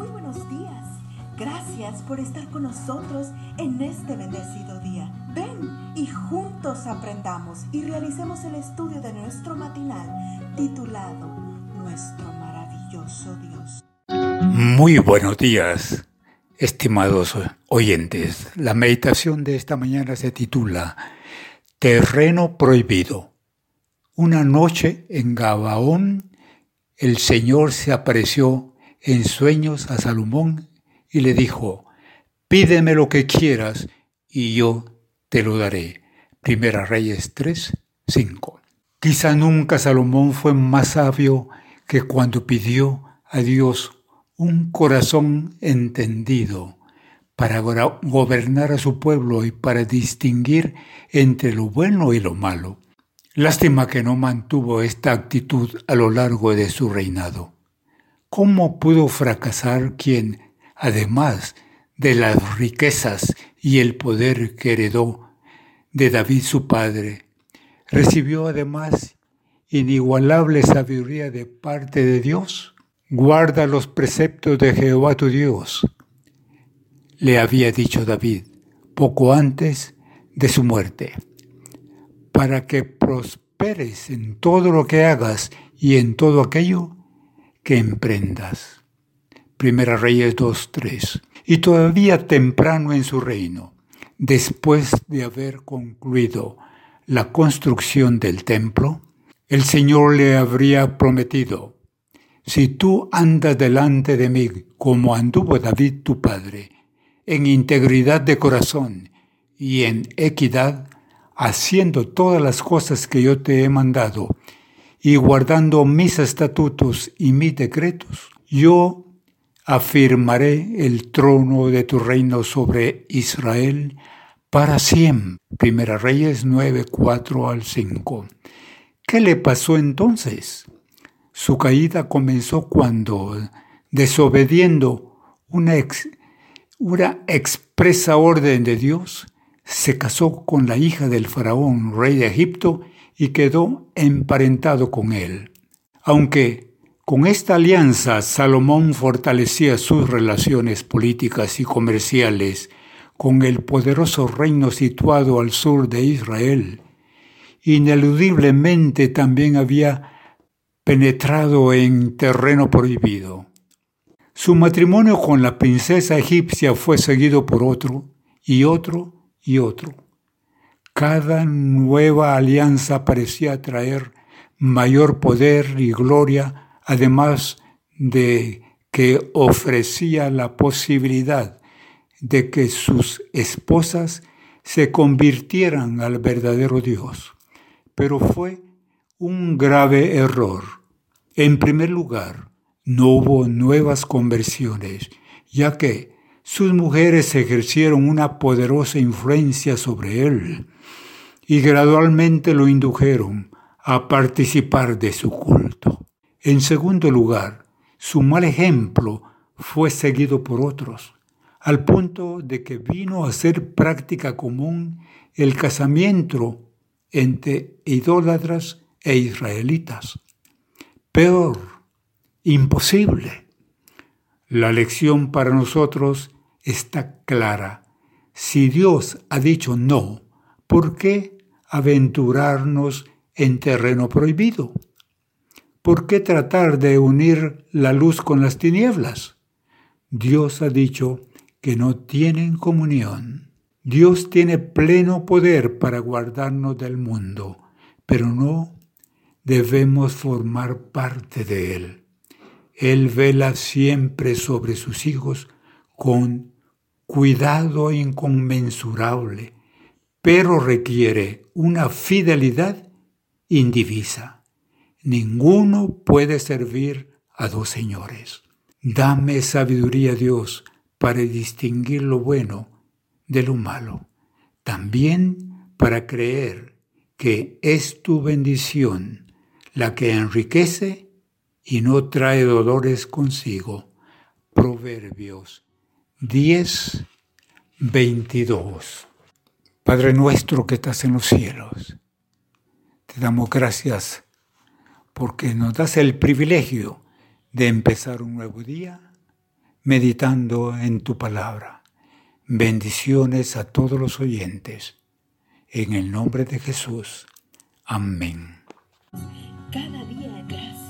Muy buenos días. Gracias por estar con nosotros en este bendecido día. Ven y juntos aprendamos y realicemos el estudio de nuestro matinal titulado Nuestro maravilloso Dios. Muy buenos días, estimados oyentes. La meditación de esta mañana se titula Terreno prohibido. Una noche en Gabaón, el Señor se apareció en sueños a Salomón y le dijo, pídeme lo que quieras y yo te lo daré. Primera Reyes 3, 5. Quizá nunca Salomón fue más sabio que cuando pidió a Dios un corazón entendido para gobernar a su pueblo y para distinguir entre lo bueno y lo malo. Lástima que no mantuvo esta actitud a lo largo de su reinado. ¿Cómo pudo fracasar quien, además de las riquezas y el poder que heredó de David su padre, recibió además inigualable sabiduría de parte de Dios? Guarda los preceptos de Jehová tu Dios, le había dicho David poco antes de su muerte, para que prosperes en todo lo que hagas y en todo aquello que emprendas. Primera Reyes 2.3. Y todavía temprano en su reino, después de haber concluido la construcción del templo, el Señor le habría prometido, si tú andas delante de mí como anduvo David tu padre, en integridad de corazón y en equidad, haciendo todas las cosas que yo te he mandado, y guardando mis estatutos y mis decretos, yo afirmaré el trono de tu reino sobre Israel para siempre. Primera Reyes 9, 4 al 5. ¿Qué le pasó entonces? Su caída comenzó cuando, desobediendo una, una expresa orden de Dios, se casó con la hija del faraón, rey de Egipto, y quedó emparentado con él. Aunque con esta alianza Salomón fortalecía sus relaciones políticas y comerciales con el poderoso reino situado al sur de Israel, ineludiblemente también había penetrado en terreno prohibido. Su matrimonio con la princesa egipcia fue seguido por otro y otro y otro. Cada nueva alianza parecía traer mayor poder y gloria, además de que ofrecía la posibilidad de que sus esposas se convirtieran al verdadero Dios. Pero fue un grave error. En primer lugar, no hubo nuevas conversiones, ya que sus mujeres ejercieron una poderosa influencia sobre él y gradualmente lo indujeron a participar de su culto. En segundo lugar, su mal ejemplo fue seguido por otros, al punto de que vino a ser práctica común el casamiento entre idólatras e israelitas. Peor, imposible. La lección para nosotros está clara. Si Dios ha dicho no, ¿por qué aventurarnos en terreno prohibido? ¿Por qué tratar de unir la luz con las tinieblas? Dios ha dicho que no tienen comunión. Dios tiene pleno poder para guardarnos del mundo, pero no debemos formar parte de Él. Él vela siempre sobre sus hijos con cuidado inconmensurable, pero requiere una fidelidad indivisa. Ninguno puede servir a dos señores. Dame sabiduría, Dios, para distinguir lo bueno de lo malo. También para creer que es tu bendición la que enriquece y no trae dolores consigo. Proverbios 10, 22. Padre nuestro que estás en los cielos, te damos gracias porque nos das el privilegio de empezar un nuevo día, meditando en tu palabra. Bendiciones a todos los oyentes. En el nombre de Jesús. Amén. Cada día.